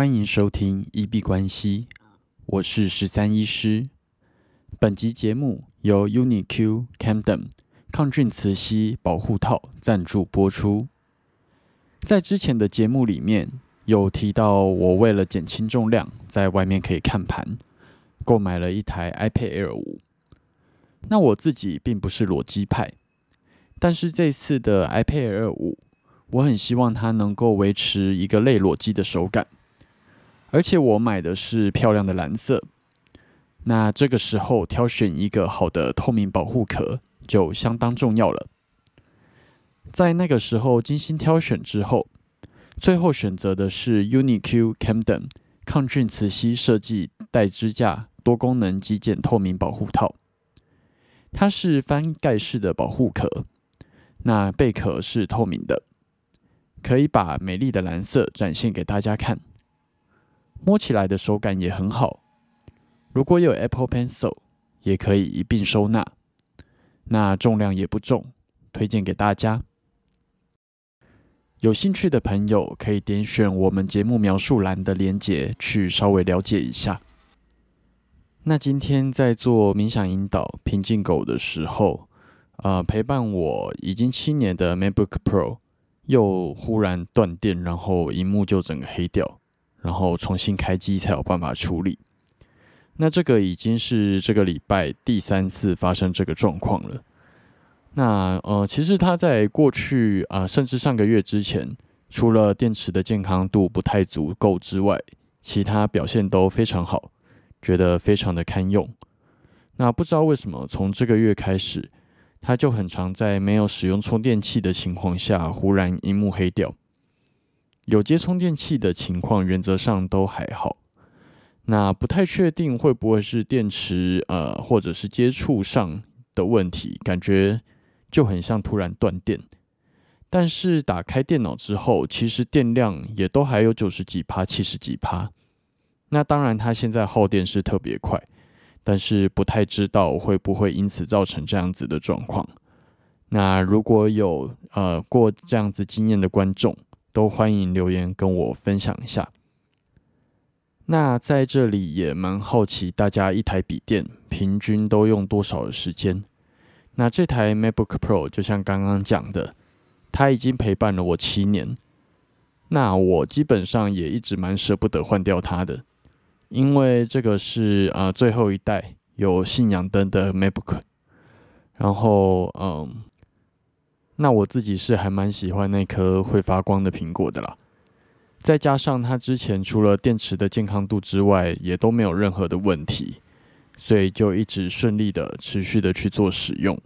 欢迎收听一币关系，我是十三医师。本集节目由 UniQ Camden 抗菌磁吸保护套赞助播出。在之前的节目里面有提到，我为了减轻重量，在外面可以看盘，购买了一台 iPad Air 五。那我自己并不是裸机派，但是这次的 iPad Air 五，我很希望它能够维持一个类裸机的手感。而且我买的是漂亮的蓝色，那这个时候挑选一个好的透明保护壳就相当重要了。在那个时候精心挑选之后，最后选择的是 UniQ Camden 抗菌磁吸设计带支架多功能极简透明保护套。它是翻盖式的保护壳，那贝壳是透明的，可以把美丽的蓝色展现给大家看。摸起来的手感也很好，如果有 Apple Pencil，也可以一并收纳。那重量也不重，推荐给大家。有兴趣的朋友可以点选我们节目描述栏的链接去稍微了解一下。那今天在做冥想引导平静狗的时候，呃，陪伴我已经七年的 MacBook Pro 又忽然断电，然后荧幕就整个黑掉。然后重新开机才有办法处理。那这个已经是这个礼拜第三次发生这个状况了。那呃，其实它在过去啊，甚至上个月之前，除了电池的健康度不太足够之外，其他表现都非常好，觉得非常的堪用。那不知道为什么从这个月开始，它就很常在没有使用充电器的情况下，忽然荧幕黑掉。有接充电器的情况，原则上都还好。那不太确定会不会是电池呃，或者是接触上的问题，感觉就很像突然断电。但是打开电脑之后，其实电量也都还有九十几趴、七十几趴。那当然，它现在耗电是特别快，但是不太知道会不会因此造成这样子的状况。那如果有呃过这样子经验的观众，都欢迎留言跟我分享一下。那在这里也蛮好奇，大家一台笔电平均都用多少的时间？那这台 MacBook Pro 就像刚刚讲的，它已经陪伴了我七年。那我基本上也一直蛮舍不得换掉它的，因为这个是啊最后一代有信仰灯的 MacBook。然后嗯。那我自己是还蛮喜欢那颗会发光的苹果的啦，再加上它之前除了电池的健康度之外，也都没有任何的问题，所以就一直顺利的持续的去做使用。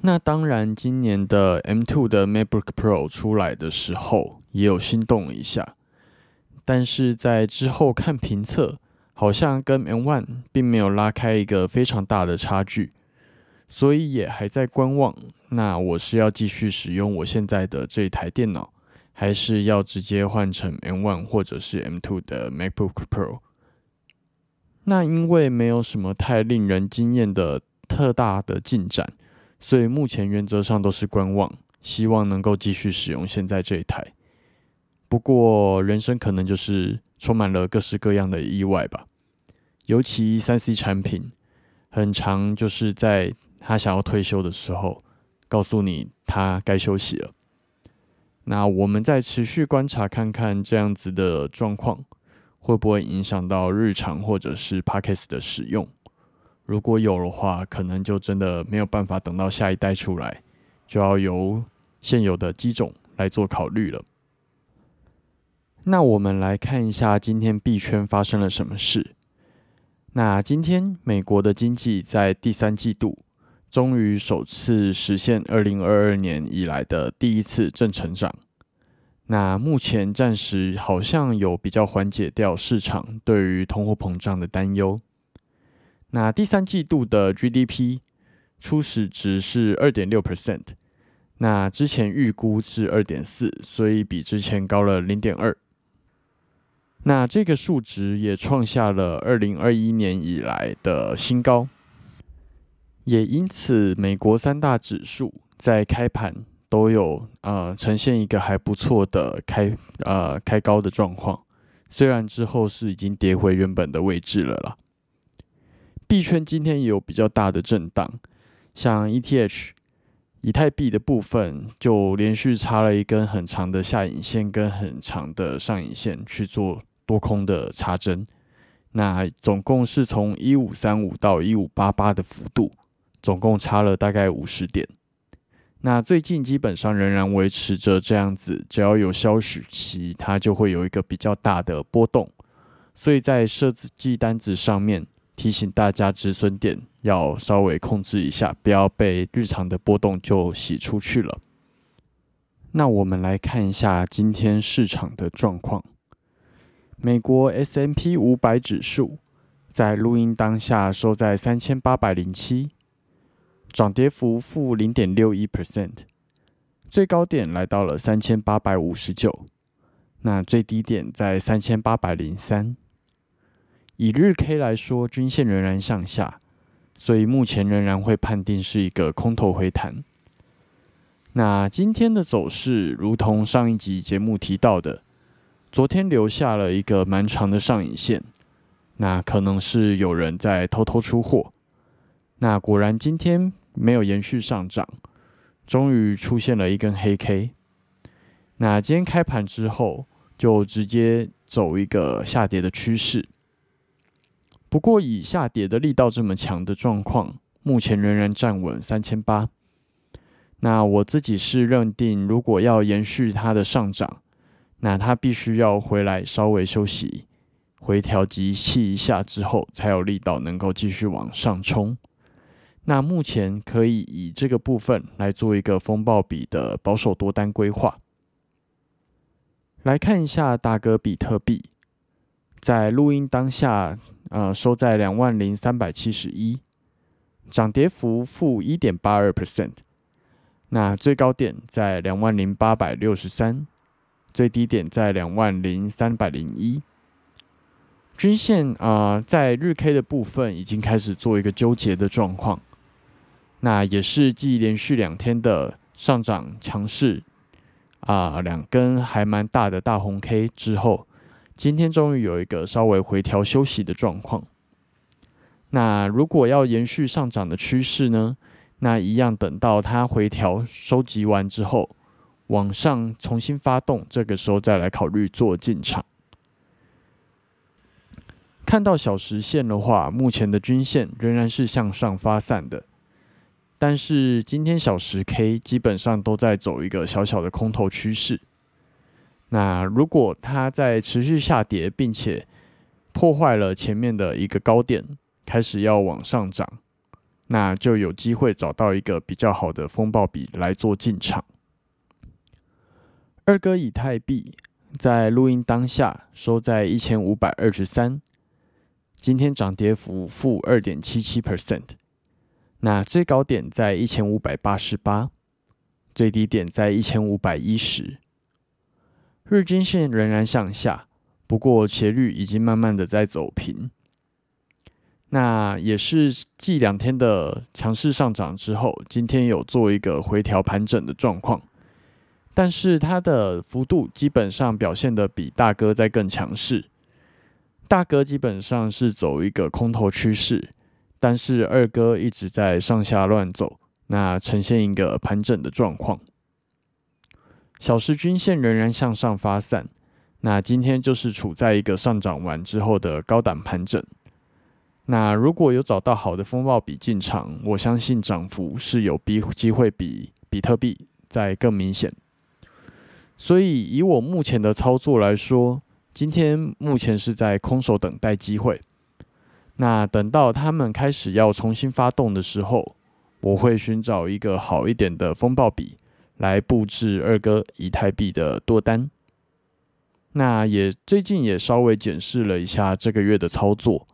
那当然，今年的 M2 的 MacBook Pro 出来的时候，也有心动一下，但是在之后看评测，好像跟 M1 并没有拉开一个非常大的差距。所以也还在观望。那我是要继续使用我现在的这一台电脑，还是要直接换成 M1 或者是 M2 的 MacBook Pro？那因为没有什么太令人惊艳的特大的进展，所以目前原则上都是观望，希望能够继续使用现在这一台。不过人生可能就是充满了各式各样的意外吧，尤其三 C 产品，很长就是在。他想要退休的时候，告诉你他该休息了。那我们再持续观察看看这样子的状况，会不会影响到日常或者是 p a c k e 的使用？如果有的话，可能就真的没有办法等到下一代出来，就要由现有的机种来做考虑了。那我们来看一下今天币圈发生了什么事。那今天美国的经济在第三季度。终于首次实现二零二二年以来的第一次正成长。那目前暂时好像有比较缓解掉市场对于通货膨胀的担忧。那第三季度的 GDP 初始值是二点六 percent，那之前预估是二点四，所以比之前高了零点二。那这个数值也创下了二零二一年以来的新高。也因此，美国三大指数在开盘都有呃呈现一个还不错的开呃开高的状况，虽然之后是已经跌回原本的位置了啦。币圈今天也有比较大的震荡，像 ETH 以太币的部分就连续插了一根很长的下影线跟很长的上影线去做多空的插针，那总共是从一五三五到一五八八的幅度，总共差了大概五十点。那最近基本上仍然维持着这样子，只要有消息，它就会有一个比较大的波动，所以在设置记单子上面提醒大家止损点要稍微控制一下，不要被日常的波动就洗出去了。那我们来看一下今天市场的状况，美国 S M P 五百指数在录音当下收在三千八百零七。涨跌幅负零点六一 percent，最高点来到了三千八百五十九，那最低点在三千八百零三。以日 K 来说，均线仍然向下，所以目前仍然会判定是一个空头回弹。那今天的走势，如同上一集节目提到的，昨天留下了一个蛮长的上影线，那可能是有人在偷偷出货。那果然今天。没有延续上涨，终于出现了一根黑 K。那今天开盘之后，就直接走一个下跌的趋势。不过以下跌的力道这么强的状况，目前仍然站稳三千八。那我自己是认定，如果要延续它的上涨，那它必须要回来稍微休息、回调集气一下之后，才有力道能够继续往上冲。那目前可以以这个部分来做一个风暴比的保守多单规划。来看一下大哥比特币，在录音当下，呃，收在两万零三百七十一，涨跌幅负一点八二 percent。那最高点在两万零八百六十三，最低点在两万零三百零一。均线啊，在日 K 的部分已经开始做一个纠结的状况。那也是继连续两天的上涨强势啊，两根还蛮大的大红 K 之后，今天终于有一个稍微回调休息的状况。那如果要延续上涨的趋势呢？那一样等到它回调收集完之后，往上重新发动，这个时候再来考虑做进场。看到小时线的话，目前的均线仍然是向上发散的。但是今天小时 K 基本上都在走一个小小的空头趋势。那如果它在持续下跌，并且破坏了前面的一个高点，开始要往上涨，那就有机会找到一个比较好的风暴比来做进场。二哥以太币在录音当下收在一千五百二十三，今天涨跌幅负二点七七 percent。那最高点在一千五百八十八，最低点在一千五百一十。日均线仍然向下，不过斜率已经慢慢的在走平。那也是继两天的强势上涨之后，今天有做一个回调盘整的状况，但是它的幅度基本上表现的比大哥在更强势。大哥基本上是走一个空头趋势。但是二哥一直在上下乱走，那呈现一个盘整的状况。小时均线仍然向上发散，那今天就是处在一个上涨完之后的高档盘整。那如果有找到好的风暴比进场，我相信涨幅是有比机会比比特币在更明显。所以以我目前的操作来说，今天目前是在空手等待机会。那等到他们开始要重新发动的时候，我会寻找一个好一点的风暴笔来布置二哥以太币的多单。那也最近也稍微检视了一下这个月的操作。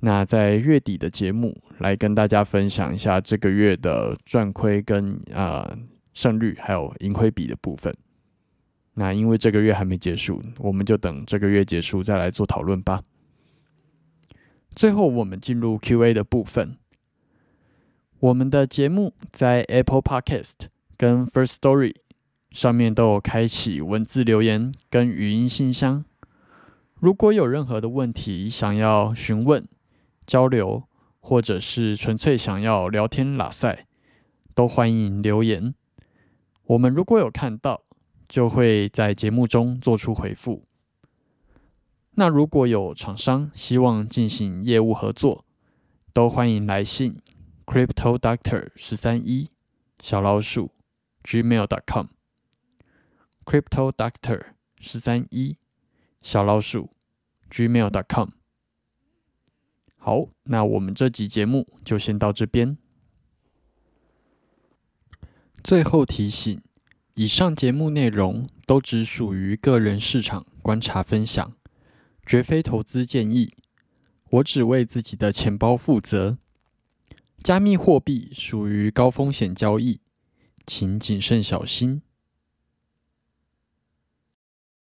那在月底的节目来跟大家分享一下这个月的赚亏跟啊胜率还有盈亏比的部分。那因为这个月还没结束，我们就等这个月结束再来做讨论吧。最后，我们进入 Q&A 的部分。我们的节目在 Apple Podcast 跟 First Story 上面都有开启文字留言跟语音信箱。如果有任何的问题想要询问、交流，或者是纯粹想要聊天拉塞，都欢迎留言。我们如果有看到，就会在节目中做出回复。那如果有厂商希望进行业务合作，都欢迎来信 crypto doctor 十三一小老鼠 gmail dot com crypto doctor 十三一小老鼠 gmail dot com。好，那我们这集节目就先到这边。最后提醒：以上节目内容都只属于个人市场观察分享，绝非投资建议。我只为自己的钱包负责。加密货币属于高风险交易，请谨慎小心。